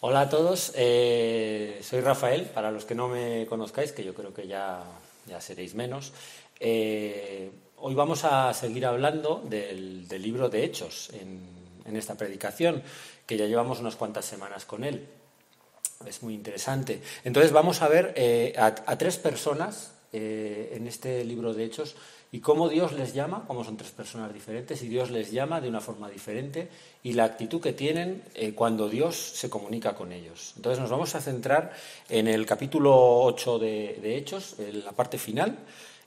Hola a todos, eh, soy Rafael, para los que no me conozcáis, que yo creo que ya, ya seréis menos. Eh, hoy vamos a seguir hablando del, libro de Hechos en, esta predicación, que ya llevamos unas cuantas semanas con él. Es muy interesante. Entonces vamos a ver eh, a, tres personas en este libro de Hechos y cómo Dios les llama, como son tres personas diferentes, y Dios les llama de una forma diferente y la actitud que tienen eh, cuando Dios se comunica con ellos. Entonces nos vamos a centrar en el capítulo 8 de, Hechos, en la parte final,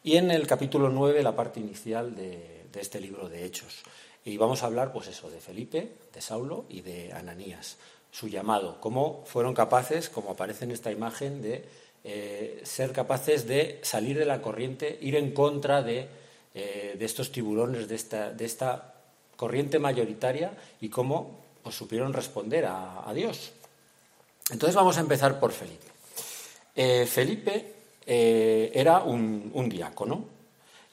y en el capítulo 9, la parte inicial de, este libro de Hechos. Y vamos a hablar, pues eso, de Felipe, de Saulo y de Ananías, su llamado, cómo fueron capaces, como aparece en esta imagen, de eh, ser capaces de salir de la corriente, ir en contra de, eh, estos tiburones, de esta, corriente mayoritaria y cómo pues, supieron responder a, Dios. Entonces vamos a empezar por Felipe. Eh, Felipe era un, un, diácono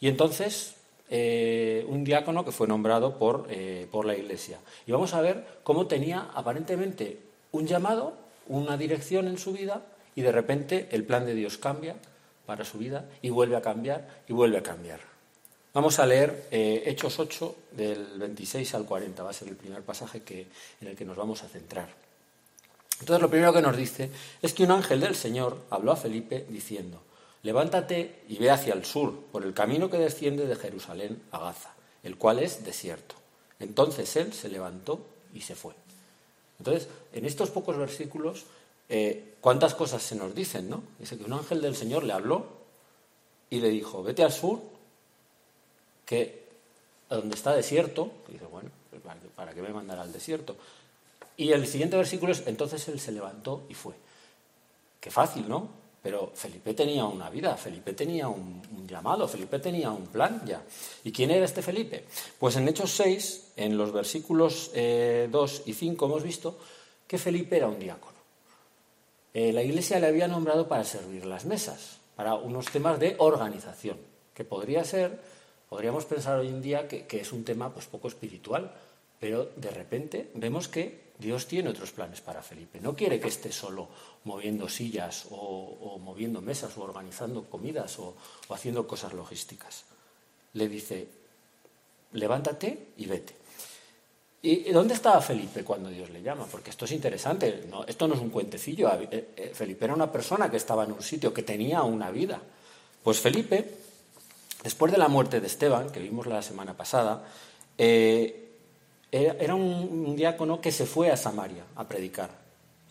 y entonces un diácono que fue nombrado por, por la Iglesia. Y vamos a ver cómo tenía aparentemente un llamado, una dirección en su vida, y de repente el plan de Dios cambia para su vida y vuelve a cambiar y vuelve a cambiar. Vamos a leer eh, Hechos 8 del 26 al 40, va a ser el primer pasaje que, en el que nos vamos a centrar. Entonces lo primero que nos dice es que un ángel del Señor habló a Felipe diciendo, levántate y ve hacia el sur, por el camino que desciende de Jerusalén a Gaza, el cual es desierto. Entonces él se levantó y se fue. Entonces, en estos pocos versículos eh, ¿cuántas cosas se nos dicen, no? Dice que un ángel del Señor le habló y le dijo, vete al sur, que donde está desierto, y dice, bueno, pues ¿para qué me mandará al desierto? Y el siguiente versículo es, entonces él se levantó y fue. Qué fácil, ¿no? Pero Felipe tenía una vida, Felipe tenía un, llamado, Felipe tenía un plan ya. ¿Y quién era este Felipe? Pues en Hechos 6, en los versículos 2 eh, y 5, hemos visto que Felipe era un diácono. Eh, la Iglesia le había nombrado para servir las mesas, para unos temas de organización, que podría ser, podríamos pensar hoy en día que, es un tema pues, poco espiritual, pero de repente vemos que Dios tiene otros planes para Felipe. No quiere que esté solo moviendo sillas o, moviendo mesas o organizando comidas o haciendo cosas logísticas. Le dice, levántate y vete. ¿Y dónde estaba Felipe cuando Dios le llama? Porque esto es interesante, esto no es un cuentecillo. Eh, eh, Felipe era una persona que estaba en un sitio, que tenía una vida. Pues Felipe, después de la muerte de Esteban, que vimos la semana pasada, eh, era un, diácono que se fue a Samaria a predicar.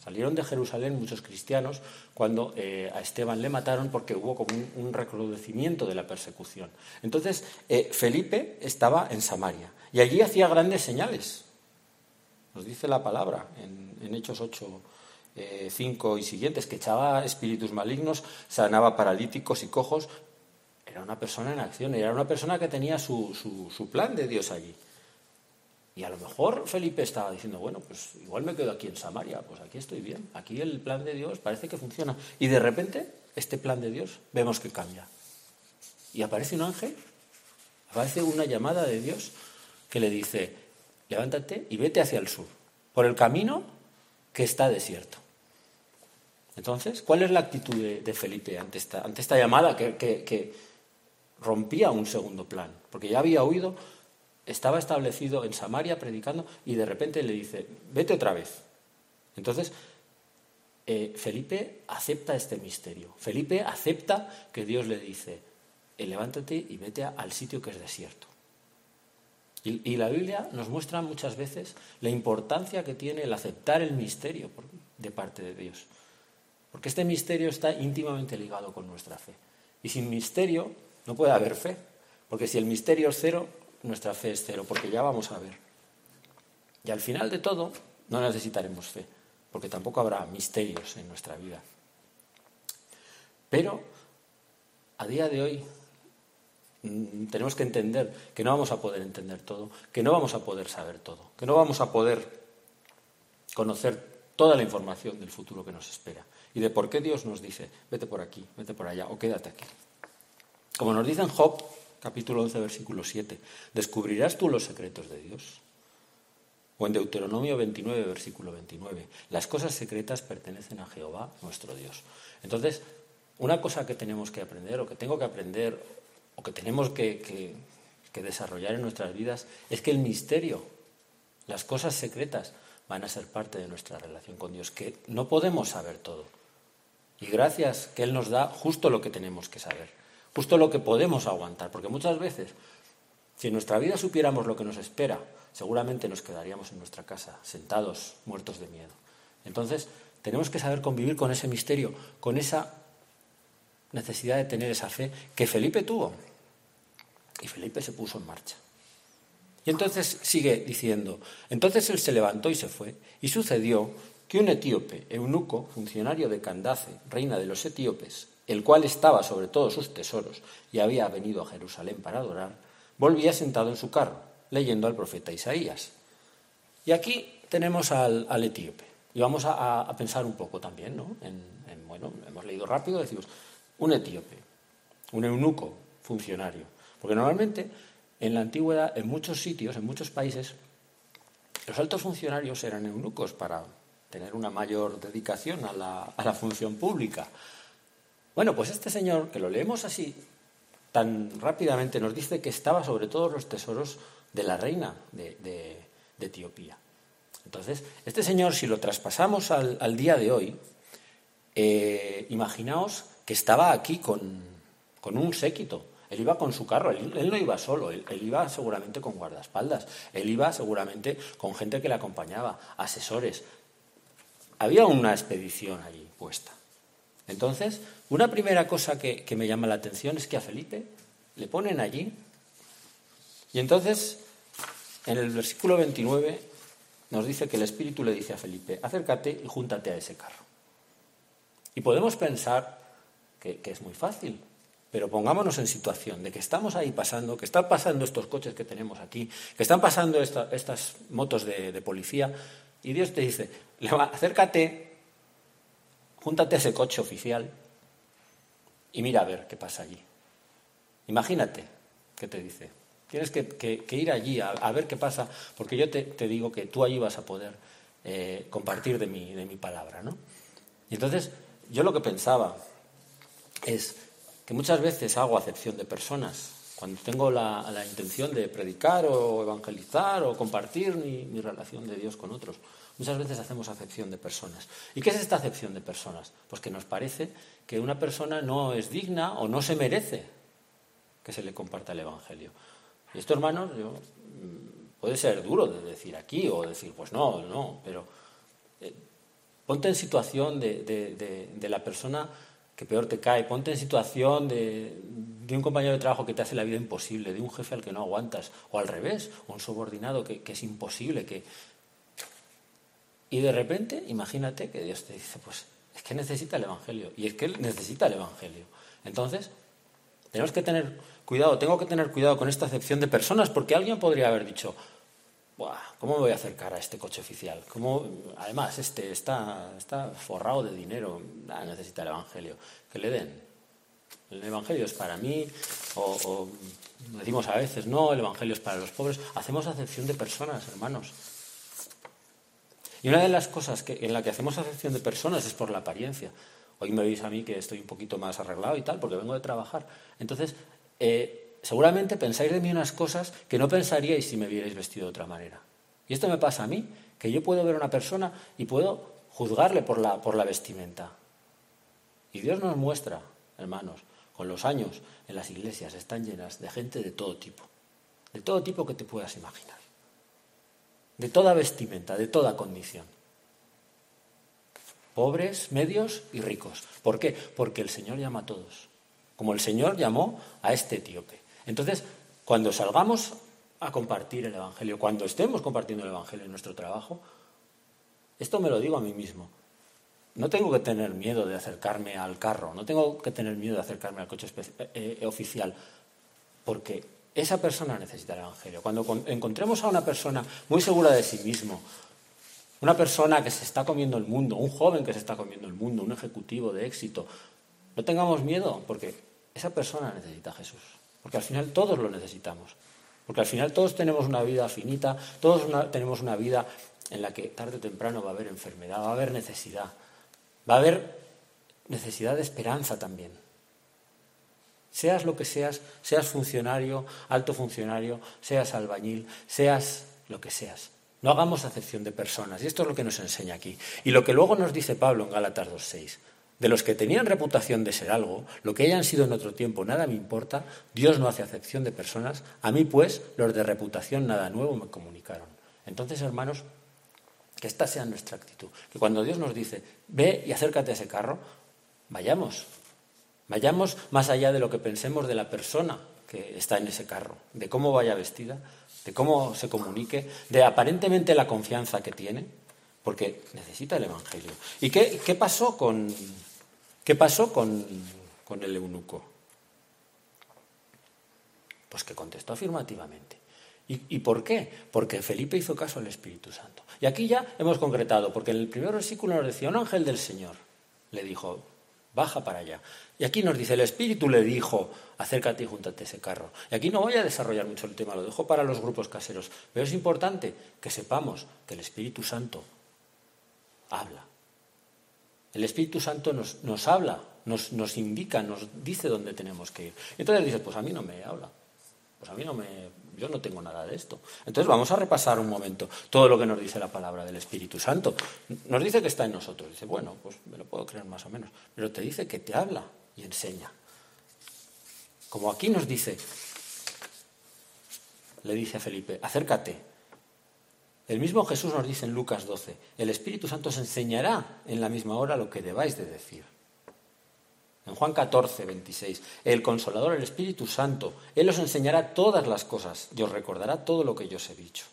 Salieron de Jerusalén muchos cristianos cuando a Esteban le mataron porque hubo como un, recrudecimiento de la persecución. Entonces, Felipe estaba en Samaria. Y allí hacía grandes señales. Nos dice la palabra en, Hechos 8, 5 eh, y siguientes, que echaba espíritus malignos, sanaba paralíticos y cojos. Era una persona en acción, era una persona que tenía su, su plan de Dios allí. Y a lo mejor Felipe estaba diciendo, bueno, pues igual me quedo aquí en Samaria, pues aquí estoy bien, aquí el plan de Dios parece que funciona. Y de repente, este plan de Dios vemos que cambia. Y aparece un ángel, aparece una llamada de Dios que le dice, levántate y vete hacia el sur, por el camino que está desierto. Entonces, ¿cuál es la actitud de, Felipe ante esta, llamada que, que, rompía un segundo plan? Porque ya había oído, estaba establecido en Samaria predicando y de repente le dice, vete otra vez. Entonces, eh, Felipe acepta este misterio. Felipe acepta que Dios le dice, eh, levántate y vete al sitio que es desierto. Y, la Biblia nos muestra muchas veces la importancia que tiene el aceptar el misterio de parte de Dios. Porque este misterio está íntimamente ligado con nuestra fe. Y sin misterio no puede haber fe. Porque si el misterio es cero, nuestra fe es cero, porque ya vamos a ver. Y al final de todo, no necesitaremos fe, porque tampoco habrá misterios en nuestra vida. Pero a día de hoy tenemos que entender que no vamos a poder entender todo, que no vamos a poder saber todo, que no vamos a poder conocer toda la información del futuro que nos espera y de por qué Dios nos dice, vete por aquí, vete por allá o quédate aquí. Como nos dice en Job, capítulo 11, versículo 7, ¿descubrirás tú los secretos de Dios? O en Deuteronomio 29, versículo 29. Las cosas secretas pertenecen a Jehová, nuestro Dios. Entonces, una cosa que tenemos que aprender, o que tengo que aprender, o que tenemos que, que desarrollar en nuestras vidas, es que el misterio, las cosas secretas, van a ser parte de nuestra relación con Dios, que no podemos saber todo. Y gracias que Él nos da justo lo que tenemos que saber, justo lo que podemos aguantar, porque muchas veces, si en nuestra vida supiéramos lo que nos espera, seguramente nos quedaríamos en nuestra casa, sentados, muertos de miedo. Entonces, tenemos que saber convivir con ese misterio, con esa necesidad de tener esa fe que Felipe tuvo. Y Felipe se puso en marcha. Y entonces sigue diciendo, entonces él se levantó y se fue, y sucedió que un etíope, eunuco, funcionario de Candace, reina de los etíopes, el cual estaba sobre todos sus tesoros y había venido a Jerusalén para adorar, volvía sentado en su carro, leyendo al profeta Isaías. Y aquí tenemos al, etíope. Y vamos a, pensar un poco también, ¿no? En, bueno, hemos leído rápido, decimos, un etíope, un eunuco, funcionario. Porque normalmente en la antigüedad, en muchos sitios, en muchos países, los altos funcionarios eran eunucos para tener una mayor dedicación a la, función pública. Bueno, pues este señor, que lo leemos así tan rápidamente, nos dice que estaba sobre todos los tesoros de la reina de, Etiopía. Entonces, este señor, si lo traspasamos al, día de hoy, eh, imaginaos que estaba aquí con, con un séquito, él iba con su carro, él, no iba solo, él, iba seguramente con guardaespaldas, él iba seguramente con gente que le acompañaba, asesores. Había una expedición allí puesta. Entonces, una primera cosa que, que me llama la atención es que a Felipe le ponen allí y entonces en el versículo 29 nos dice que el Espíritu le dice a Felipe, acércate y júntate a ese carro. Y podemos pensar que, que es muy fácil, pero pongámonos en situación de que estamos ahí pasando, que están pasando estos coches que tenemos aquí, que están pasando estas motos de, policía, y Dios te dice, acércate, júntate a ese coche oficial y mira a ver qué pasa allí. Imagínate qué te dice. Tienes que, ir allí a, ver qué pasa, porque yo te, digo que tú allí vas a poder eh, compartir de mi, de mi palabra. ¿no? Y entonces, yo lo que pensaba es, que muchas veces hago acepción de personas. Cuando tengo la, intención de predicar o evangelizar o compartir mi, relación de Dios con otros, muchas veces hacemos acepción de personas. ¿Y qué es esta acepción de personas? Pues que nos parece que una persona no es digna o no se merece que se le comparta el Evangelio. Y esto, hermanos, mm, puede ser duro de decir aquí o decir, pues no, no, pero eh, ponte en situación de la persona que peor te cae. Ponte en situación de, un compañero de trabajo que te hace la vida imposible, de un jefe al que no aguantas, o al revés, un subordinado que, es imposible. Que... Y de repente, imagínate que Dios te dice, pues es que necesita el Evangelio, y es que él necesita el Evangelio. Entonces, tenemos que tener cuidado, tengo que tener cuidado con esta acepción de personas, porque alguien podría haber dicho, ¿cómo me voy a acercar a este coche oficial? ¿Cómo, además, este está, está forrado de dinero, ah, necesita el Evangelio. Que le den. El Evangelio es para mí, o, decimos a veces, no, el Evangelio es para los pobres. Hacemos acepción de personas, hermanos. Y una de las cosas que, en la que hacemos acepción de personas es por la apariencia. Hoy me veis a mí que estoy un poquito más arreglado y tal, porque vengo de trabajar. Entonces, eh, seguramente pensáis de mí unas cosas que no pensaríais si me vierais vestido de otra manera. Y esto me pasa a mí, que yo puedo ver a una persona y puedo juzgarle por la, por la vestimenta. Y Dios nos muestra, hermanos, con los años en las iglesias están llenas de gente de todo tipo, de todo tipo que te puedas imaginar, de toda vestimenta, de toda condición. Pobres, medios y ricos. ¿Por qué? Porque el Señor llama a todos, como el Señor llamó a este etíope. Entonces, cuando salgamos a compartir el Evangelio, cuando estemos compartiendo el Evangelio en nuestro trabajo, esto me lo digo a mí mismo. No tengo que tener miedo de acercarme al carro, no tengo que tener miedo de acercarme al coche eh, eh, oficial, porque esa persona necesita el Evangelio. Cuando encontremos a una persona muy segura de sí mismo, una persona que se está comiendo el mundo, un joven que se está comiendo el mundo, un ejecutivo de éxito, no tengamos miedo, porque esa persona necesita a Jesús. Porque al final todos lo necesitamos. Porque al final todos tenemos una vida finita, todos tenemos una vida en la que tarde o temprano va a haber enfermedad, va a haber necesidad, va a haber necesidad de esperanza también. Seas lo que seas, seas funcionario, alto funcionario, seas albañil, seas lo que seas. No hagamos acepción de personas. Y esto es lo que nos enseña aquí. Y lo que luego nos dice Pablo en Gálatas 2.6. De los que tenían reputación de ser algo, lo que hayan sido en otro tiempo, nada me importa, Dios no hace acepción de personas, a mí pues los de reputación nada nuevo me comunicaron. Entonces, hermanos, que esta sea nuestra actitud, que cuando Dios nos dice, ve y acércate a ese carro, vayamos, vayamos más allá de lo que pensemos de la persona que está en ese carro, de cómo vaya vestida, de cómo se comunique, de aparentemente la confianza que tiene, porque necesita el Evangelio. ¿Y qué, pasó con, qué pasó con, con el eunuco? Pues que contestó afirmativamente. ¿Y, ¿Y, por qué? Porque Felipe hizo caso al Espíritu Santo. Y aquí ya hemos concretado, porque en el primer versículo nos decía, un ángel del Señor le dijo, baja para allá. Y aquí nos dice, el Espíritu le dijo, acércate y júntate ese carro. Y aquí no voy a desarrollar mucho el tema, lo dejo para los grupos caseros, pero es importante que sepamos que el Espíritu Santo habla. El Espíritu Santo nos, nos habla, nos, nos, indica, nos dice dónde tenemos que ir. Y entonces dice, pues a mí no me habla, pues a mí no me, yo no tengo nada de esto. Entonces vamos a repasar un momento todo lo que nos dice la palabra del Espíritu Santo. Nos dice que está en nosotros. Dice, bueno, pues me lo puedo creer más o menos. Pero te dice que te habla y enseña. Como aquí nos dice, le dice a Felipe, acércate. El mismo Jesús nos dice en Lucas 12, el Espíritu Santo os enseñará en la misma hora lo que debáis de decir. En Juan 14, 26, el Consolador, el Espíritu Santo, Él os enseñará todas las cosas y os recordará todo lo que yo os he dicho.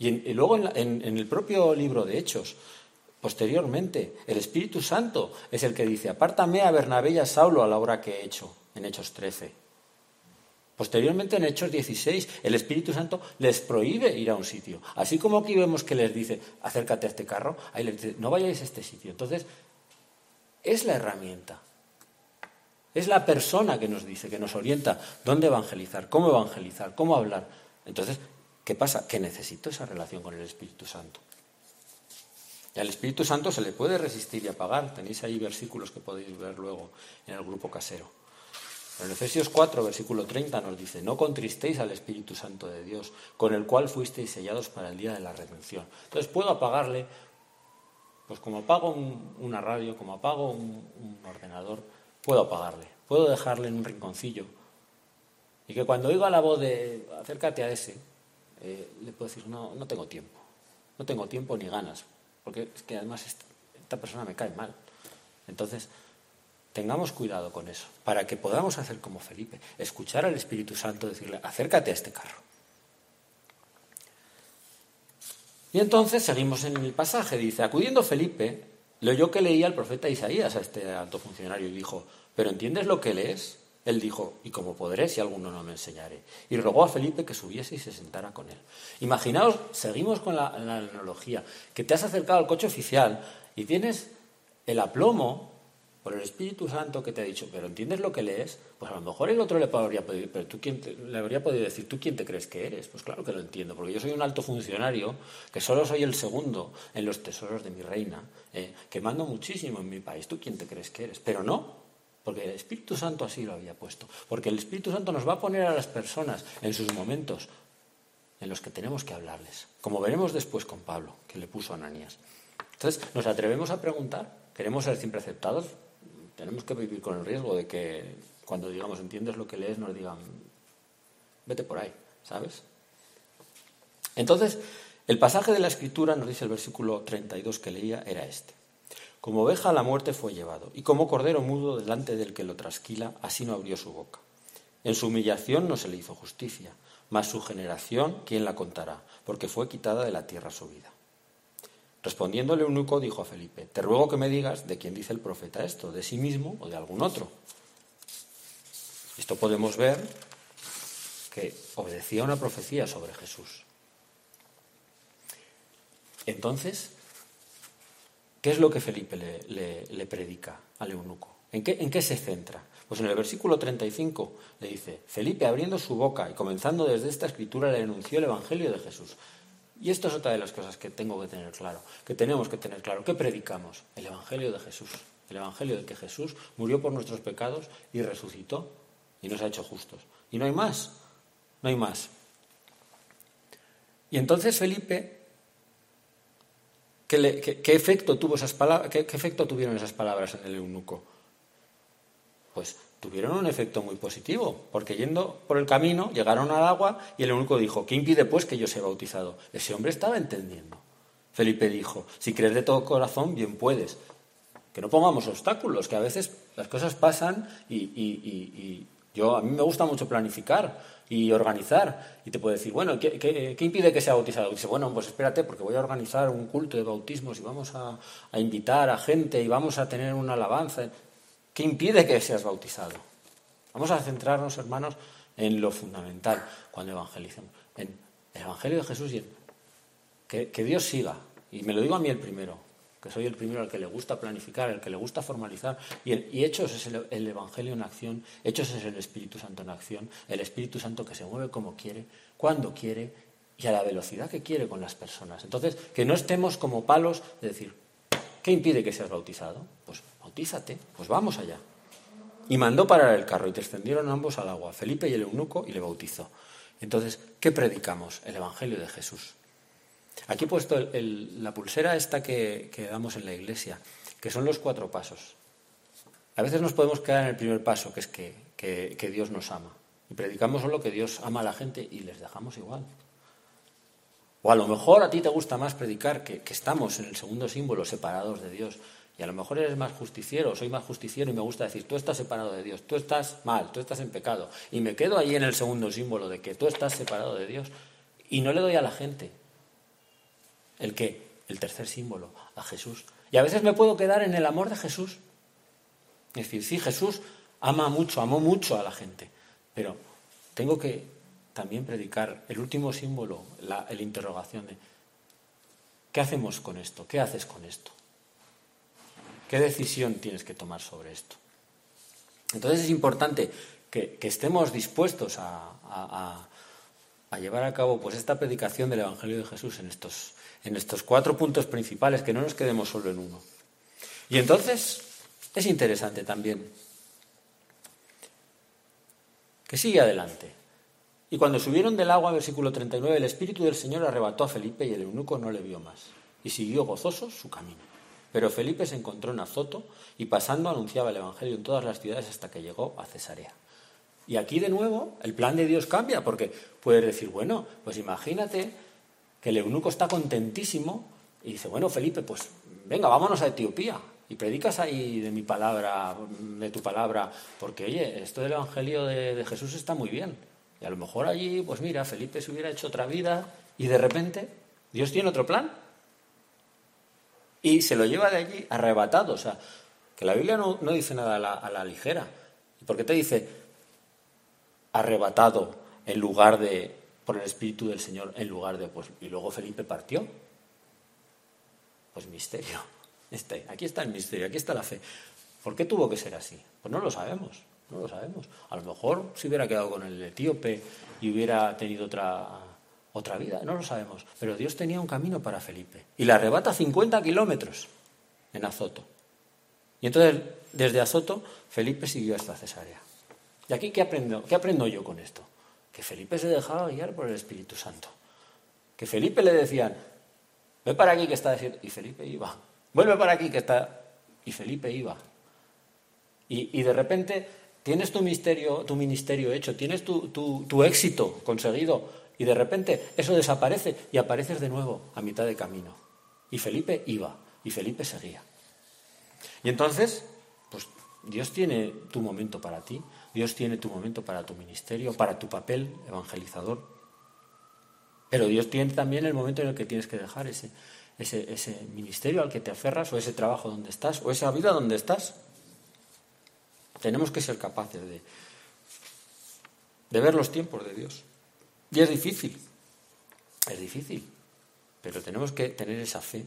Y, luego en, en el propio libro de Hechos, posteriormente, el Espíritu Santo es el que dice, apártame a Bernabé y a Saulo a la hora que he hecho, en Hechos 13. Posteriormente, en Hechos 16, el Espíritu Santo les prohíbe ir a un sitio. Así como aquí vemos que les dice, acércate a este carro, ahí les dice, no vayáis a este sitio. Entonces, es la herramienta. Es la persona que nos dice, que nos orienta dónde evangelizar, cómo evangelizar, cómo hablar. Entonces, ¿qué pasa? Que necesito esa relación con el Espíritu Santo. Y al Espíritu Santo se le puede resistir y apagar. Tenéis ahí versículos que podéis ver luego en el grupo casero. En Efesios 4, versículo 30 nos dice, no contristéis al Espíritu Santo de Dios, con el cual fuisteis sellados para el día de la redención. Entonces puedo apagarle pues como apago una radio, como apago un, ordenador, puedo apagarle, puedo dejarle en un rinconcillo. Y que cuando oiga la voz de acércate a ese, eh, le puedo decir, no, no tengo tiempo, no tengo tiempo ni ganas, porque es que además esta persona me cae mal. Entonces, tengamos cuidado con eso, para que podamos hacer como Felipe, escuchar al Espíritu Santo, decirle, acércate a este carro. Y entonces seguimos en el pasaje, dice, acudiendo Felipe, le oyó que leía al profeta Isaías a este alto funcionario y dijo, ¿pero entiendes lo que lees? Él dijo, ¿y cómo podré si alguno no me enseñaré? Y rogó a Felipe que subiese y se sentara con él. Imaginaos, seguimos con la analogía, que te has acercado al coche oficial y tienes el aplomo por el Espíritu Santo que te ha dicho, pero ¿entiendes lo que lees? Pues a lo mejor el otro le podría pedir, pero tú quién le habría podido decir, ¿tú quién te crees que eres? Pues claro que lo entiendo, porque yo soy un alto funcionario, que solo soy el segundo en los tesoros de mi reina, eh, que mando muchísimo en mi país, ¿tú quién te crees que eres? Pero no, porque el Espíritu Santo así lo había puesto, porque el Espíritu Santo nos va a poner a las personas en sus momentos en los que tenemos que hablarles, como veremos después con Pablo, que le puso a Ananías. Entonces, ¿nos atrevemos a preguntar? ¿Queremos ser siempre aceptados? Tenemos que vivir con el riesgo de que cuando digamos entiendes lo que lees nos digan vete por ahí, ¿sabes? Entonces, el pasaje de la escritura nos dice el versículo 32 que leía era este. Como oveja a la muerte fue llevado, y como cordero mudo delante del que lo trasquila, así no abrió su boca. En su humillación no se le hizo justicia, mas su generación, ¿quién la contará? Porque fue quitada de la tierra su vida. Respondiéndole eunuco dijo a Felipe, te ruego que me digas de quién dice el profeta esto, de sí mismo o de algún otro. Esto podemos ver que obedecía una profecía sobre Jesús. Entonces, ¿qué es lo que Felipe le, predica al eunuco? ¿En qué, ¿En qué se centra? Pues en el versículo 35 le dice, Felipe abriendo su boca y comenzando desde esta escritura le anunció el Evangelio de Jesús. Y esto es otra de las cosas que tengo que tener claro, que tenemos que tener claro. ¿Qué predicamos? El Evangelio de Jesús. El Evangelio de que Jesús murió por nuestros pecados y resucitó y nos ha hecho justos. Y no hay más, no hay más. Y entonces Felipe, ¿qué, efecto tuvo esas palabras, qué, efecto tuvieron esas palabras en el eunuco? Pues tuvieron un efecto muy positivo, porque yendo por el camino llegaron al agua y el eunuco dijo, ¿qué impide pues que yo sea bautizado? Ese hombre estaba entendiendo. Felipe dijo, si crees de todo corazón, bien puedes. Que no pongamos obstáculos, que a veces las cosas pasan y, yo a mí me gusta mucho planificar y organizar. Y te puede decir, bueno, ¿qué, impide que sea bautizado? Y dice, bueno, pues espérate, porque voy a organizar un culto de bautismos y vamos a, a invitar a gente y vamos a tener una alabanza. ¿Qué impide que seas bautizado? Vamos a centrarnos, hermanos, en lo fundamental cuando evangelicemos, en el Evangelio de Jesús y en que, Dios siga. Y me lo digo a mí el primero, que soy el primero al que le gusta planificar, al que le gusta formalizar. Y, Hechos es el, el, Evangelio en acción, Hechos es el Espíritu Santo en acción, el Espíritu Santo que se mueve como quiere, cuando quiere y a la velocidad que quiere con las personas. Entonces, que no estemos como palos de decir, ¿qué impide que seas bautizado? Bautízate, pues vamos allá. Y mandó parar el carro y descendieron ambos al agua, Felipe y el eunuco, y le bautizó. Entonces, ¿qué predicamos? El Evangelio de Jesús. Aquí he puesto la pulsera esta que, damos en la iglesia, que son los cuatro pasos. A veces nos podemos quedar en el primer paso, que es que, Dios nos ama. Y predicamos solo que Dios ama a la gente y les dejamos igual. O a lo mejor a ti te gusta más predicar que, que estamos en el segundo símbolo, separados de Dios. Y a lo mejor eres más justiciero, soy más justiciero y me gusta decir, tú estás separado de Dios, tú estás mal, tú estás en pecado. Y me quedo ahí en el segundo símbolo de que tú estás separado de Dios. Y no le doy a la gente. ¿El qué? El tercer símbolo, a Jesús. Y a veces me puedo quedar en el amor de Jesús. Es decir, sí, Jesús ama mucho, amó mucho a la gente. Pero tengo que también predicar el último símbolo, la, la interrogación de, ¿qué hacemos con esto? ¿Qué haces con esto? ¿Qué decisión tienes que tomar sobre esto? Entonces es importante que, estemos dispuestos a, llevar a cabo pues, esta predicación del Evangelio de Jesús en estos, en estos cuatro puntos principales, que no nos quedemos solo en uno. Y entonces es interesante también que sigue adelante. Y cuando subieron del agua, versículo 39, el Espíritu del Señor arrebató a Felipe y el eunuco no le vio más. Y siguió gozoso su camino. Pero Felipe se encontró en Azoto y pasando anunciaba el Evangelio en todas las ciudades hasta que llegó a Cesarea. Y aquí de nuevo el plan de Dios cambia, porque puedes decir, bueno, pues imagínate que el eunuco está contentísimo y dice, bueno, Felipe, pues venga, vámonos a Etiopía y predicas ahí de mi palabra, de tu palabra, porque oye, esto del Evangelio de, de Jesús está muy bien. Y a lo mejor allí, pues mira, Felipe se hubiera hecho otra vida y de repente Dios tiene otro plan y se lo lleva de allí arrebatado. O sea, que la Biblia no, dice nada a la, ligera. ¿Y por qué te dice arrebatado en lugar de, por el Espíritu del Señor, en lugar de, pues, y luego Felipe partió? Pues misterio. Este, aquí está el misterio, aquí está la fe. ¿Por qué tuvo que ser así? Pues no lo sabemos, no lo sabemos. A lo mejor se hubiera quedado con el etíope y hubiera tenido otra otra vida, no lo sabemos. Pero Dios tenía un camino para Felipe. Y le arrebata 50 kilómetros en Azoto. Y entonces, desde Azoto, Felipe siguió hasta Cesarea. ¿Y aquí qué aprendo, qué aprendo yo con esto? Que Felipe se dejaba guiar por el Espíritu Santo. Que Felipe le decían, ve para aquí que está diciendo, y Felipe iba. Vuelve para aquí que está, y Felipe iba. Y, de repente tienes tu, misterio, tu ministerio hecho, tienes tu, tu éxito conseguido, y de repente eso desaparece y apareces de nuevo a mitad de camino. Y Felipe iba, y Felipe seguía. Y entonces, pues Dios tiene tu momento para ti, Dios tiene tu momento para tu ministerio, para tu papel evangelizador. Pero Dios tiene también el momento en el que tienes que dejar ese, ese, ese ministerio al que te aferras, o ese trabajo donde estás, o esa vida donde estás. Tenemos que ser capaces de, de ver los tiempos de Dios. Y es difícil, es difícil, pero tenemos que tener esa fe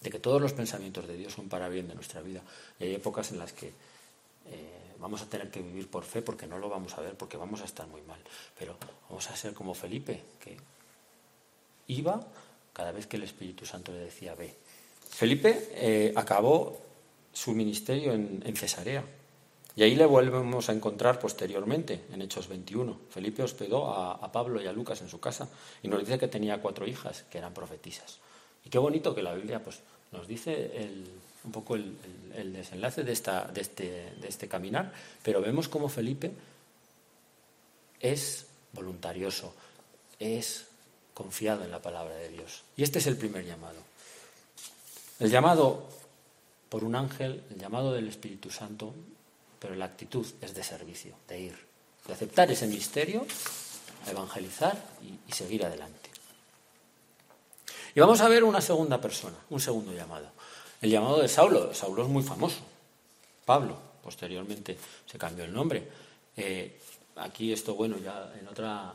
de que todos los pensamientos de Dios son para bien de nuestra vida. Y hay épocas en las que eh, vamos a tener que vivir por fe porque no lo vamos a ver, porque vamos a estar muy mal. Pero vamos a ser como Felipe, que iba cada vez que el Espíritu Santo le decía ve. Felipe eh, acabó su ministerio en, Cesarea. Y ahí le volvemos a encontrar posteriormente, en Hechos 21. Felipe hospedó a, Pablo y a Lucas en su casa y nos dice que tenía cuatro hijas que eran profetisas. Y qué bonito que la Biblia pues, nos dice un poco el, desenlace este, de este caminar, pero vemos cómo Felipe es voluntarioso, es confiado en la palabra de Dios. Y este es el primer llamado. El llamado por un ángel, el llamado del Espíritu Santo, pero la actitud es de servicio, de ir, de aceptar ese misterio, evangelizar y, seguir adelante. Y vamos a ver una segunda persona, un segundo llamado. El llamado de Saulo. Saulo es muy famoso. Pablo, posteriormente se cambió el nombre. Eh, aquí esto, bueno, ya en otra,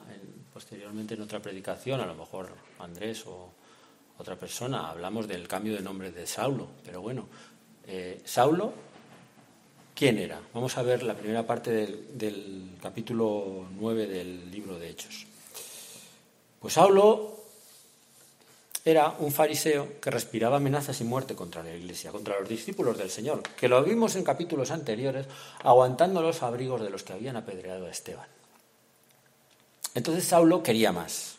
posteriormente en otra predicación, a lo mejor Andrés o otra persona, hablamos del cambio de nombre de Saulo, pero bueno, eh, Saulo, ¿quién era? Vamos a ver la primera parte del, capítulo 9 del libro de Hechos. Pues Saulo era un fariseo que respiraba amenazas y muerte contra la iglesia, contra los discípulos del Señor, que lo vimos en capítulos anteriores, aguantando los abrigos de los que habían apedreado a Esteban. Entonces Saulo quería más.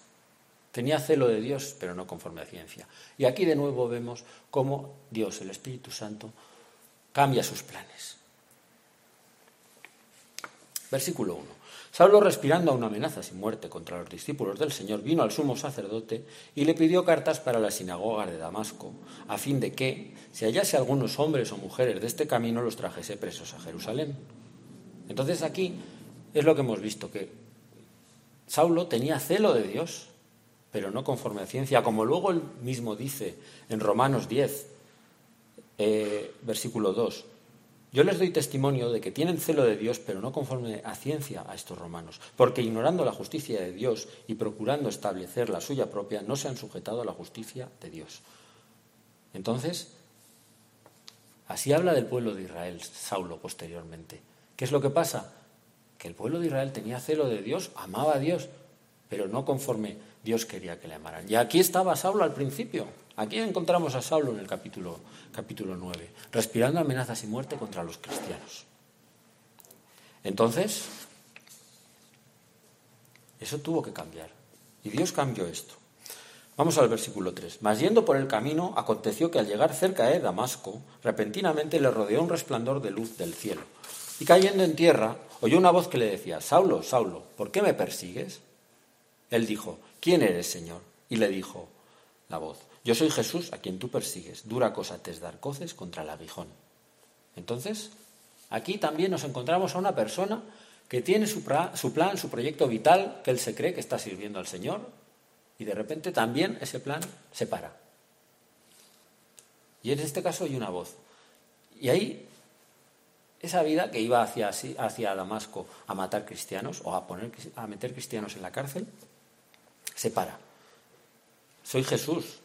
Tenía celo de Dios, pero no conforme a ciencia. Y aquí de nuevo vemos cómo Dios, el Espíritu Santo, cambia sus planes. Versículo 1. Saulo, respirando una amenaza sin muerte contra los discípulos del Señor, vino al sumo sacerdote y le pidió cartas para la sinagoga de Damasco, a fin de que, si hallase algunos hombres o mujeres de este camino, los trajese presos a Jerusalén. Entonces aquí es lo que hemos visto, que Saulo tenía celo de Dios, pero no conforme a ciencia, como luego él mismo dice en Romanos 10, eh, versículo 2. Yo les doy testimonio de que tienen celo de Dios, pero no conforme a ciencia a estos romanos, porque ignorando la justicia de Dios y procurando establecer la suya propia, no se han sujetado a la justicia de Dios. Entonces, así habla del pueblo de Israel, Saulo, posteriormente. ¿Qué es lo que pasa? que el pueblo de Israel tenía celo de Dios, amaba a Dios, pero no conforme Dios quería que le amaran. Y aquí estaba Saulo al principio. Aquí encontramos a Saulo en el capítulo, capítulo 9, respirando amenazas y muerte contra los cristianos. Entonces, eso tuvo que cambiar. Y Dios cambió esto. Vamos al versículo 3. Mas yendo por el camino, aconteció que al llegar cerca de Damasco, repentinamente le rodeó un resplandor de luz del cielo. Y cayendo en tierra, oyó una voz que le decía, Saulo, Saulo, ¿por qué me persigues? Él dijo, ¿quién eres, Señor? Y le dijo la voz, yo soy Jesús a quien tú persigues, dura cosa te es dar coces contra el aguijón. Entonces, aquí también nos encontramos a una persona que tiene su, plan, su proyecto vital, que él se cree que está sirviendo al Señor, y de repente también ese plan se para. Y en este caso hay una voz. Y ahí esa vida que iba hacia, hacia Damasco a matar cristianos o a, poner, a meter cristianos en la cárcel, se para. Soy Jesús.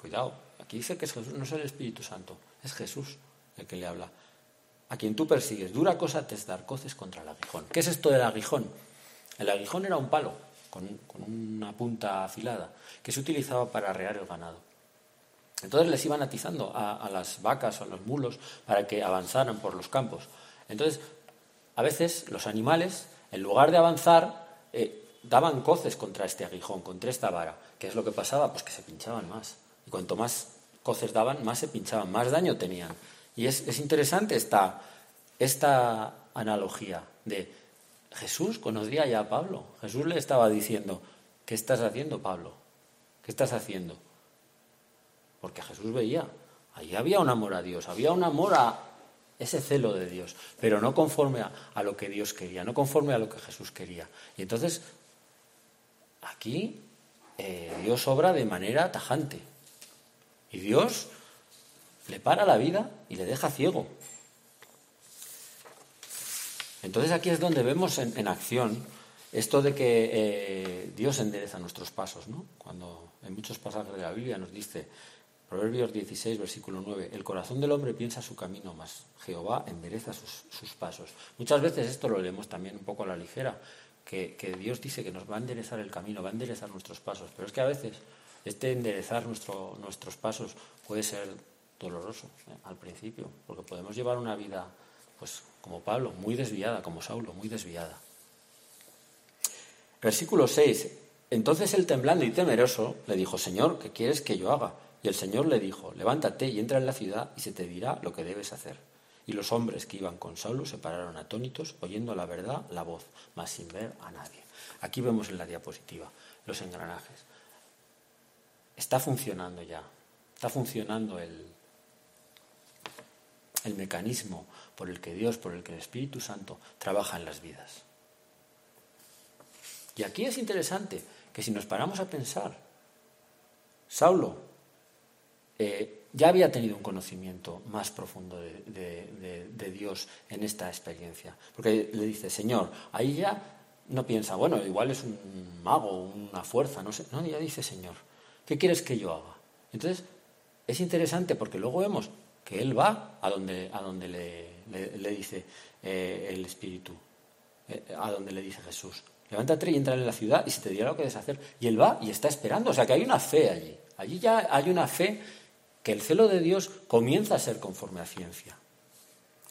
Cuidado, aquí dice que es Jesús, no es el Espíritu Santo, es Jesús el que le habla. A quien tú persigues, dura cosa te dar coces contra el aguijón. ¿Qué es esto del aguijón? El aguijón era un palo con, con una punta afilada que se utilizaba para arrear el ganado. Entonces les iban atizando a, las vacas o a los mulos para que avanzaran por los campos. Entonces, a veces los animales, en lugar de avanzar, eh, daban coces contra este aguijón, contra esta vara. ¿Qué es lo que pasaba? Pues que se pinchaban más. Cuanto más coces daban, más se pinchaban, más daño tenían. Y es, es interesante esta, esta analogía de Jesús conocía ya a Pablo. Jesús le estaba diciendo, ¿qué estás haciendo, Pablo? ¿Qué estás haciendo? Porque Jesús veía, allí había un amor a Dios, había un amor a ese celo de Dios, pero no conforme a, lo que Dios quería, no conforme a lo que Jesús quería. Y entonces, aquí eh, Dios obra de manera tajante. Y Dios le para la vida y le deja ciego. Entonces aquí es donde vemos en, acción esto de que eh, Dios endereza nuestros pasos, ¿no? Cuando en muchos pasajes de la Biblia nos dice, Proverbios 16, versículo 9. El corazón del hombre piensa su camino, más Jehová endereza sus, sus, pasos. Muchas veces esto lo leemos también un poco a la ligera, que, que, Dios dice que nos va a enderezar el camino, va a enderezar nuestros pasos. Pero es que a veces este enderezar nuestro, nuestros pasos puede ser doloroso ¿eh? al principio, porque podemos llevar una vida, pues como Pablo, muy desviada, como Saulo, muy desviada. Versículo 6. Entonces él temblando y temeroso le dijo, Señor, ¿qué quieres que yo haga? Y el Señor le dijo, levántate y entra en la ciudad y se te dirá lo que debes hacer. Y los hombres que iban con Saulo se pararon atónitos, oyendo la verdad, la voz, mas sin ver a nadie. Aquí vemos en la diapositiva los engranajes. Está funcionando ya, está funcionando el, el mecanismo por el que Dios, por el que el Espíritu Santo trabaja en las vidas. Y aquí es interesante que si nos paramos a pensar, Saulo eh, ya había tenido un conocimiento más profundo de, Dios en esta experiencia. Porque le dice, Señor, ahí ya no piensa, bueno, igual es un mago, una fuerza, no sé. No, ya dice, Señor, ¿qué quieres que yo haga? Entonces, es interesante porque luego vemos que él va a donde, a donde le, dice eh, el Espíritu, eh, a donde le dice Jesús. Levántate y entra en la ciudad y se te dirá lo que debes hacer. Y él va y está esperando. O sea que hay una fe allí. Allí ya hay una fe que el celo de Dios comienza a ser conforme a ciencia.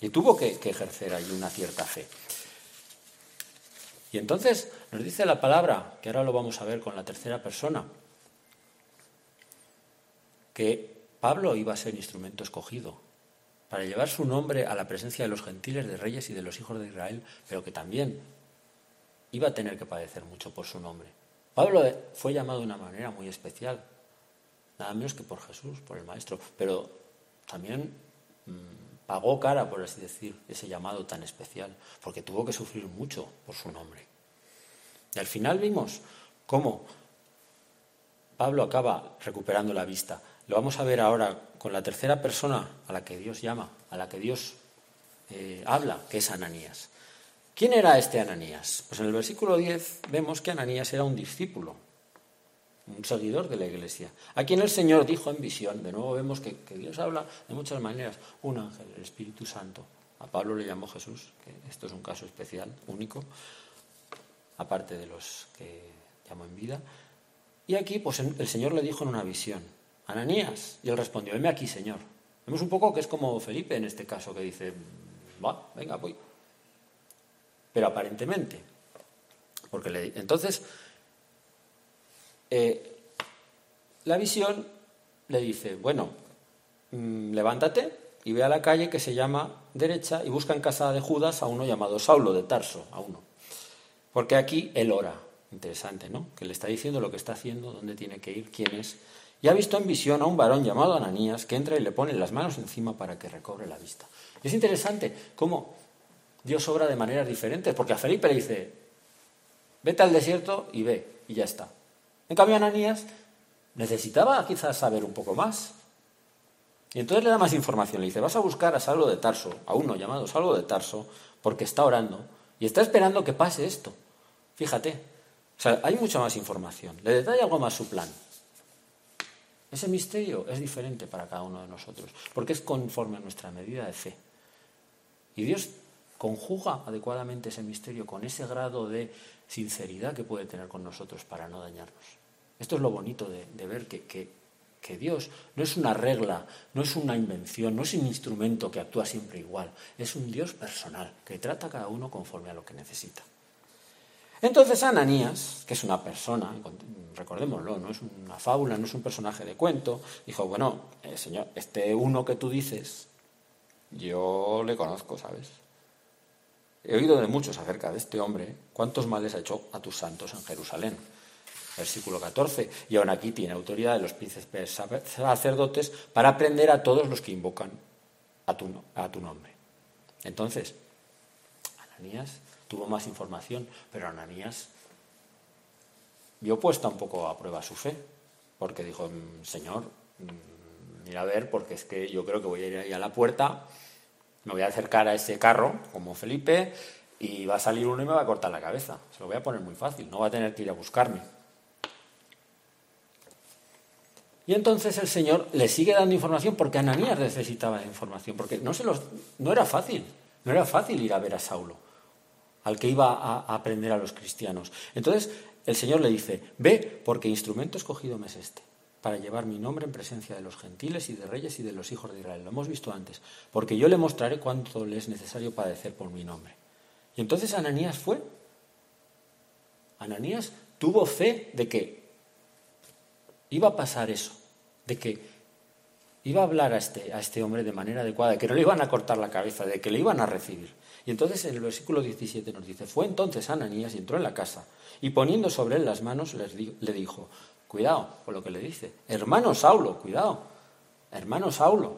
Y tuvo que, que ejercer allí una cierta fe. Y entonces nos dice la palabra, que ahora lo vamos a ver con la tercera persona, que Pablo iba a ser instrumento escogido para llevar su nombre a la presencia de los gentiles, de reyes y de los hijos de Israel, pero que también iba a tener que padecer mucho por su nombre. Pablo fue llamado de una manera muy especial, nada menos que por Jesús, por el Maestro, pero también mm, pagó cara, por así decir, ese llamado tan especial, porque tuvo que sufrir mucho por su nombre. Y al final vimos cómo Pablo acaba recuperando la vista. Lo vamos a ver ahora con la tercera persona a la que Dios llama, a la que Dios eh, habla, que es Ananías. ¿Quién era este Ananías? Pues en el versículo 10 vemos que Ananías era un discípulo, un seguidor de la iglesia, a quien el Señor dijo en visión. De nuevo vemos que, que Dios habla de muchas maneras. Un ángel, el Espíritu Santo. A Pablo le llamó Jesús, que esto es un caso especial, único, aparte de los que llamó en vida. Y aquí, pues el Señor le dijo en una visión, Ananías. Y él respondió, venme aquí, Señor. Vemos un poco que es como Felipe en este caso, que dice, va, venga, voy. Pero aparentemente, porque le, entonces, eh, la visión le dice, bueno, mm, levántate y ve a la calle que se llama derecha y busca en casa de Judas a uno llamado Saulo de Tarso, a uno. Porque aquí él ora. Interesante, ¿no? Que le está diciendo lo que está haciendo, dónde tiene que ir, quién es y ha visto en visión a un varón llamado Ananías que entra y le pone las manos encima para que recobre la vista. es interesante cómo Dios obra de maneras diferentes, porque a Felipe le dice, vete al desierto y ve, y ya está. En cambio, Ananías necesitaba quizás saber un poco más. Y entonces le da más información. Le dice, vas a buscar a Saulo de Tarso, a uno llamado Saulo de Tarso, porque está orando y está esperando que pase esto. Fíjate. O sea, hay mucha más información. Le detalla algo más su plan. Ese misterio es diferente para cada uno de nosotros, porque es conforme a nuestra medida de fe. Y Dios conjuga adecuadamente ese misterio con ese grado de sinceridad que puede tener con nosotros para no dañarnos. Esto es lo bonito de, ver que, que Dios no es una regla, no es una invención, no es un instrumento que actúa siempre igual, es un Dios personal que trata a cada uno conforme a lo que necesita. Entonces Ananías, que es una persona, recordémoslo, no es una fábula, no es un personaje de cuento, dijo, bueno, eh, señor, este uno que tú dices, yo le conozco, ¿sabes? He oído de muchos acerca de este hombre, cuántos males ha hecho a tus santos en Jerusalén. Versículo 14. Y aún aquí tiene autoridad de los príncipes sacerdotes para prender a todos los que invocan a tu, a tu nombre. Entonces, Ananías tuvo más información, pero Ananías vio puesta un poco a prueba su fe, porque dijo, mm, Señor, mm, mira a ver, porque es que yo creo que voy a ir ahí a la puerta, me voy a acercar a ese carro, como Felipe, y va a salir uno y me va a cortar la cabeza. Se lo voy a poner muy fácil, no va a tener que ir a buscarme. Y entonces el Señor le sigue dando información porque Ananías necesitaba información, porque no, se los, no era fácil, no era fácil ir a ver a Saulo, al que iba a, aprender a los cristianos. Entonces el Señor le dice, ve, porque instrumento escogido me es este, para llevar mi nombre en presencia de los gentiles y de reyes y de los hijos de Israel. Lo hemos visto antes, porque yo le mostraré cuánto le es necesario padecer por mi nombre. Y entonces Ananías fue. Ananías tuvo fe de que iba a pasar eso, de que iba a hablar a este, a este hombre de manera adecuada, de que no le iban a cortar la cabeza, de que le iban a recibir. Y entonces en el versículo 17 nos dice, fue entonces Ananías y entró en la casa y poniendo sobre él las manos le dijo, cuidado con lo que le dice, hermano Saulo, cuidado, hermano Saulo,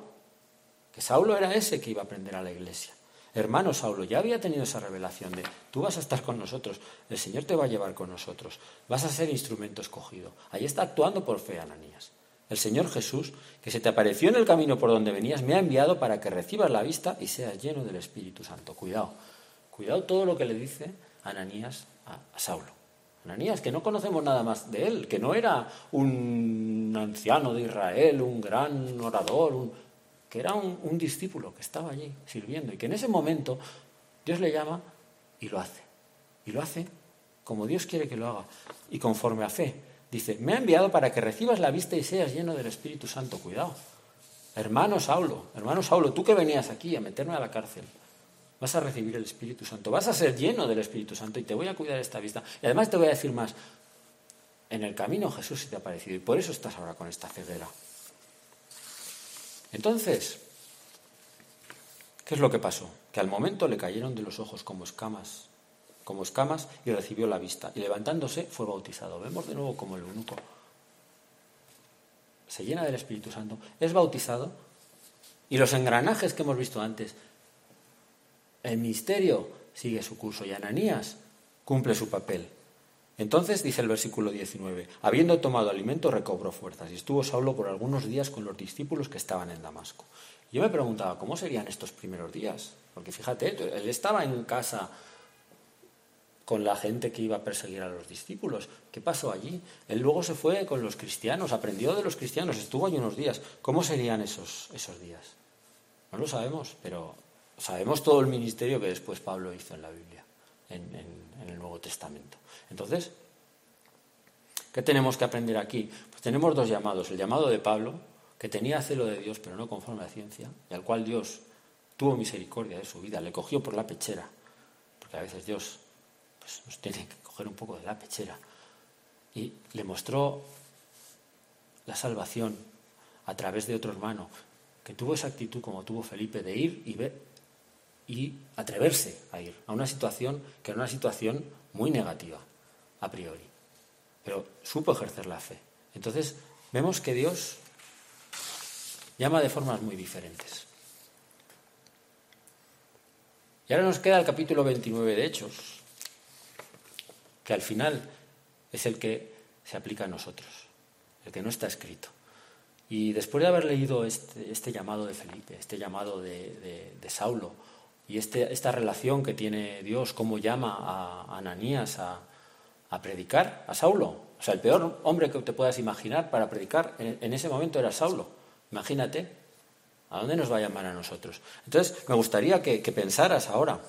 que Saulo era ese que iba a aprender a la iglesia. Hermano Saulo, ya había tenido esa revelación de, tú vas a estar con nosotros, el Señor te va a llevar con nosotros, vas a ser instrumento escogido. Ahí está actuando por fe Ananías. El Señor Jesús, que se te apareció en el camino por donde venías, me ha enviado para que recibas la vista y seas lleno del Espíritu Santo. Cuidado, cuidado todo lo que le dice Ananías a, Saulo. Ananías, que no conocemos nada más de él, que no era un anciano de Israel, un gran orador, un, que era un, discípulo que estaba allí sirviendo y que en ese momento Dios le llama y lo hace. Y lo hace como Dios quiere que lo haga y conforme a fe. Dice, me ha enviado para que recibas la vista y seas lleno del Espíritu Santo. Cuidado. Hermano Saulo, hermano Saulo, tú que venías aquí a meterme a la cárcel, vas a recibir el Espíritu Santo, vas a ser lleno del Espíritu Santo y te voy a cuidar esta vista. Y además te voy a decir más, en el camino Jesús se te ha aparecido y por eso estás ahora con esta ceguera. Entonces, ¿qué es lo que pasó? Que al momento le cayeron de los ojos como escamas, como escamas y recibió la vista. Y levantándose fue bautizado. Vemos de nuevo como el eunuco se llena del Espíritu Santo, es bautizado y los engranajes que hemos visto antes, el misterio sigue su curso y Ananías cumple su papel. Entonces dice el versículo 19, habiendo tomado alimento recobró fuerzas y estuvo Saulo por algunos días con los discípulos que estaban en Damasco. Yo me preguntaba, ¿cómo serían estos primeros días? Porque fíjate, él estaba en casa con la gente que iba a perseguir a los discípulos. ¿Qué pasó allí? Él luego se fue con los cristianos, aprendió de los cristianos, estuvo allí unos días. ¿Cómo serían esos, esos días? No lo sabemos, pero sabemos todo el ministerio que después Pablo hizo en la Biblia, en el Nuevo Testamento. Entonces, ¿qué tenemos que aprender aquí? Pues tenemos dos llamados. El llamado de Pablo, que tenía celo de Dios, pero no conforme a la ciencia, y al cual Dios tuvo misericordia de su vida, le cogió por la pechera, porque a veces Dios pues, nos tiene que coger un poco de la pechera, y le mostró la salvación a través de otro hermano, que tuvo esa actitud como tuvo Felipe de ir y ver y atreverse a ir a una situación que era una situación muy negativa a priori, pero supo ejercer la fe. Entonces, vemos que Dios llama de formas muy diferentes. Y ahora nos queda el capítulo 29 de Hechos, que al final es el que se aplica a nosotros, el que no está escrito. Y después de haber leído este, este llamado de Felipe, este llamado de, Saulo, y este, esta relación que tiene Dios, cómo llama a Ananías a, predicar a Saulo. O sea, el peor hombre que te puedas imaginar para predicar en, ese momento era Saulo. Imagínate, ¿a dónde nos va a llamar a nosotros? Entonces, me gustaría que pensaras ahora,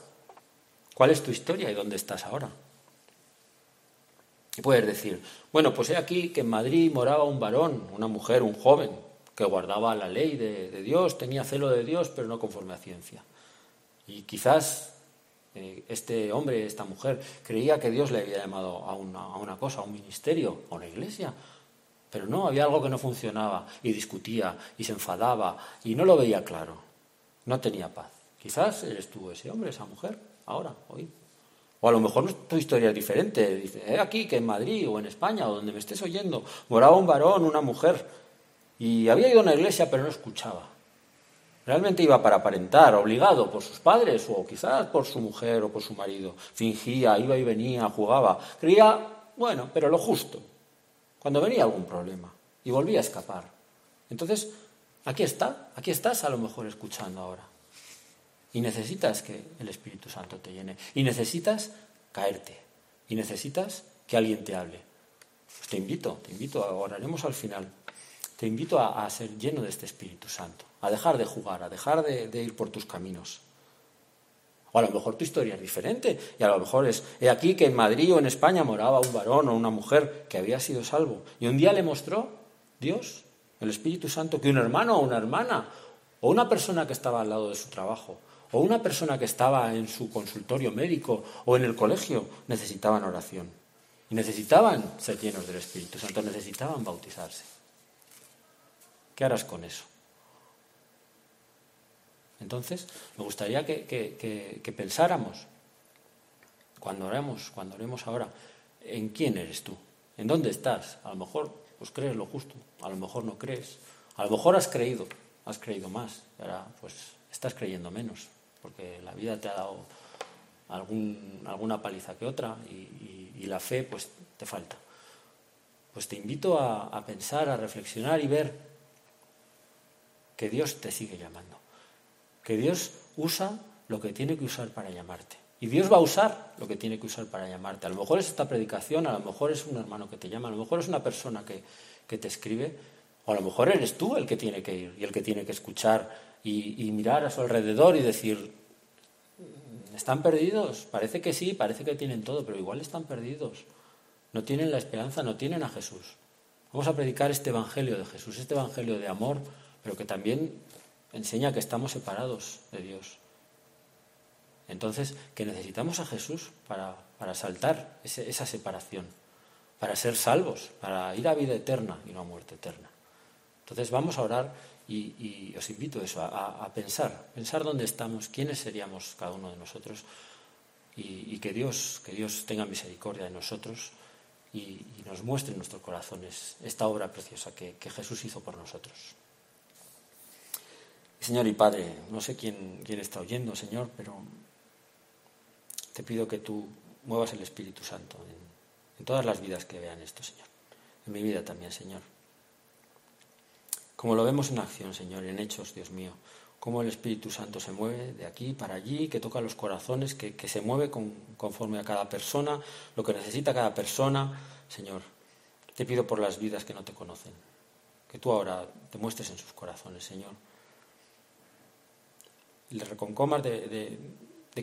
¿cuál es tu historia y dónde estás ahora? Y puedes decir, bueno, pues he aquí que en Madrid moraba un varón, una mujer, un joven, que guardaba la ley de, Dios, tenía celo de Dios, pero no conforme a ciencia. Y quizás eh, este hombre, esta mujer, creía que Dios le había llamado a una, a una cosa, a un ministerio, a una iglesia. Pero no, había algo que no funcionaba y discutía y se enfadaba y no lo veía claro. No tenía paz. Quizás eres tú ese hombre, esa mujer, ahora, hoy. O a lo mejor tu historia es diferente. Dice, aquí que en Madrid o en España o donde me estés oyendo moraba un varón, una mujer y había ido a una iglesia pero no escuchaba. Realmente iba para aparentar, obligado por sus padres o quizás por su mujer o por su marido. Fingía, iba y venía, jugaba. Creía, bueno, pero lo justo. Cuando venía algún problema y volvía a escapar. Entonces, aquí está, aquí estás a lo mejor escuchando ahora. Y necesitas que el Espíritu Santo te llene. Y necesitas caerte. Y necesitas que alguien te hable. Pues te invito, te invito, oraremos al final. te invito a, ser lleno de este Espíritu Santo, a dejar de jugar, a dejar de, ir por tus caminos. O a lo mejor tu historia es diferente y a lo mejor es he aquí que en Madrid o en España moraba un varón o una mujer que había sido salvo y un día le mostró Dios, el Espíritu Santo, que un hermano o una hermana o una persona que estaba al lado de su trabajo o una persona que estaba en su consultorio médico o en el colegio necesitaban oración y necesitaban ser llenos del Espíritu Santo, necesitaban bautizarse. ¿Qué harás con eso? Entonces, me gustaría que, pensáramos, cuando oremos, cuando oremos ahora, en quién eres tú, en dónde estás. A lo mejor pues crees lo justo, a lo mejor no crees, a lo mejor has creído, has creído más, ahora pues estás creyendo menos, porque la vida te ha dado alguna paliza que otra y, la fe pues te falta. Pues te invito a pensar, a reflexionar y ver que Dios te sigue llamando, que Dios usa lo que tiene que usar para llamarte. Y Dios va a usar lo que tiene que usar para llamarte. A lo mejor es esta predicación, a lo mejor es un hermano que te llama, a lo mejor es una persona que, te escribe, o a lo mejor eres tú el que tiene que ir y el que tiene que escuchar y, mirar a su alrededor y decir, ¿están perdidos? Parece que sí, parece que tienen todo, pero igual están perdidos. No tienen la esperanza, no tienen a Jesús. Vamos a predicar este Evangelio de Jesús, este Evangelio de amor, pero que también enseña que estamos separados de Dios. Entonces, que necesitamos a Jesús para, saltar esa separación, para ser salvos, para ir a vida eterna y no a muerte eterna. Entonces vamos a orar y, os invito a eso, a, pensar, pensar dónde estamos, quiénes seríamos cada uno de nosotros y, que, Dios, que Dios tenga misericordia de nosotros y, nos muestre en nuestros corazones esta obra preciosa que Jesús hizo por nosotros. Señor y Padre, no sé quién, quién está oyendo, Señor, pero te pido que tú muevas el Espíritu Santo en, todas las vidas que vean esto, Señor. En mi vida también, Señor. Como lo vemos en acción, Señor, en hechos, Dios mío, cómo el Espíritu Santo se mueve de aquí para allí, que toca los corazones, que, se mueve conforme a cada persona, lo que necesita cada persona. Señor, te pido por las vidas que no te conocen, que tú ahora te muestres en sus corazones, Señor le reconcomas de,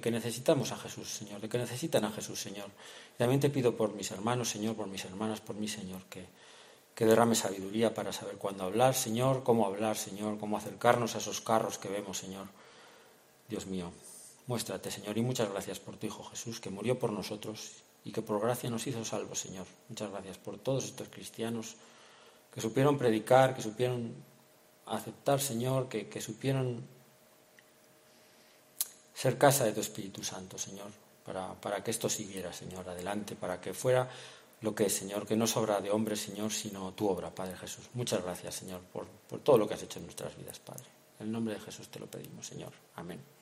que necesitamos a Jesús, Señor, de que necesitan a Jesús, Señor. Y también te pido por mis hermanos, Señor, por mis hermanas, por mí, Señor, que, que derrame sabiduría para saber cuándo hablar, Señor, cómo hablar, Señor, cómo acercarnos a esos carros que vemos, Señor. Dios mío, muéstrate, Señor, y muchas gracias por tu Hijo Jesús, que murió por nosotros y que por gracia nos hizo salvos, Señor. Muchas gracias por todos estos cristianos que supieron predicar, que supieron aceptar, Señor, que, que supieron ser casa de tu Espíritu Santo, Señor, para, para, que esto siguiera, Señor, adelante, para que fuera lo que es, Señor, que no sobra de hombre, Señor, sino tu obra, Padre Jesús. Muchas gracias, Señor, por, por todo lo que has hecho en nuestras vidas, Padre. En el nombre de Jesús te lo pedimos, Señor. Amén.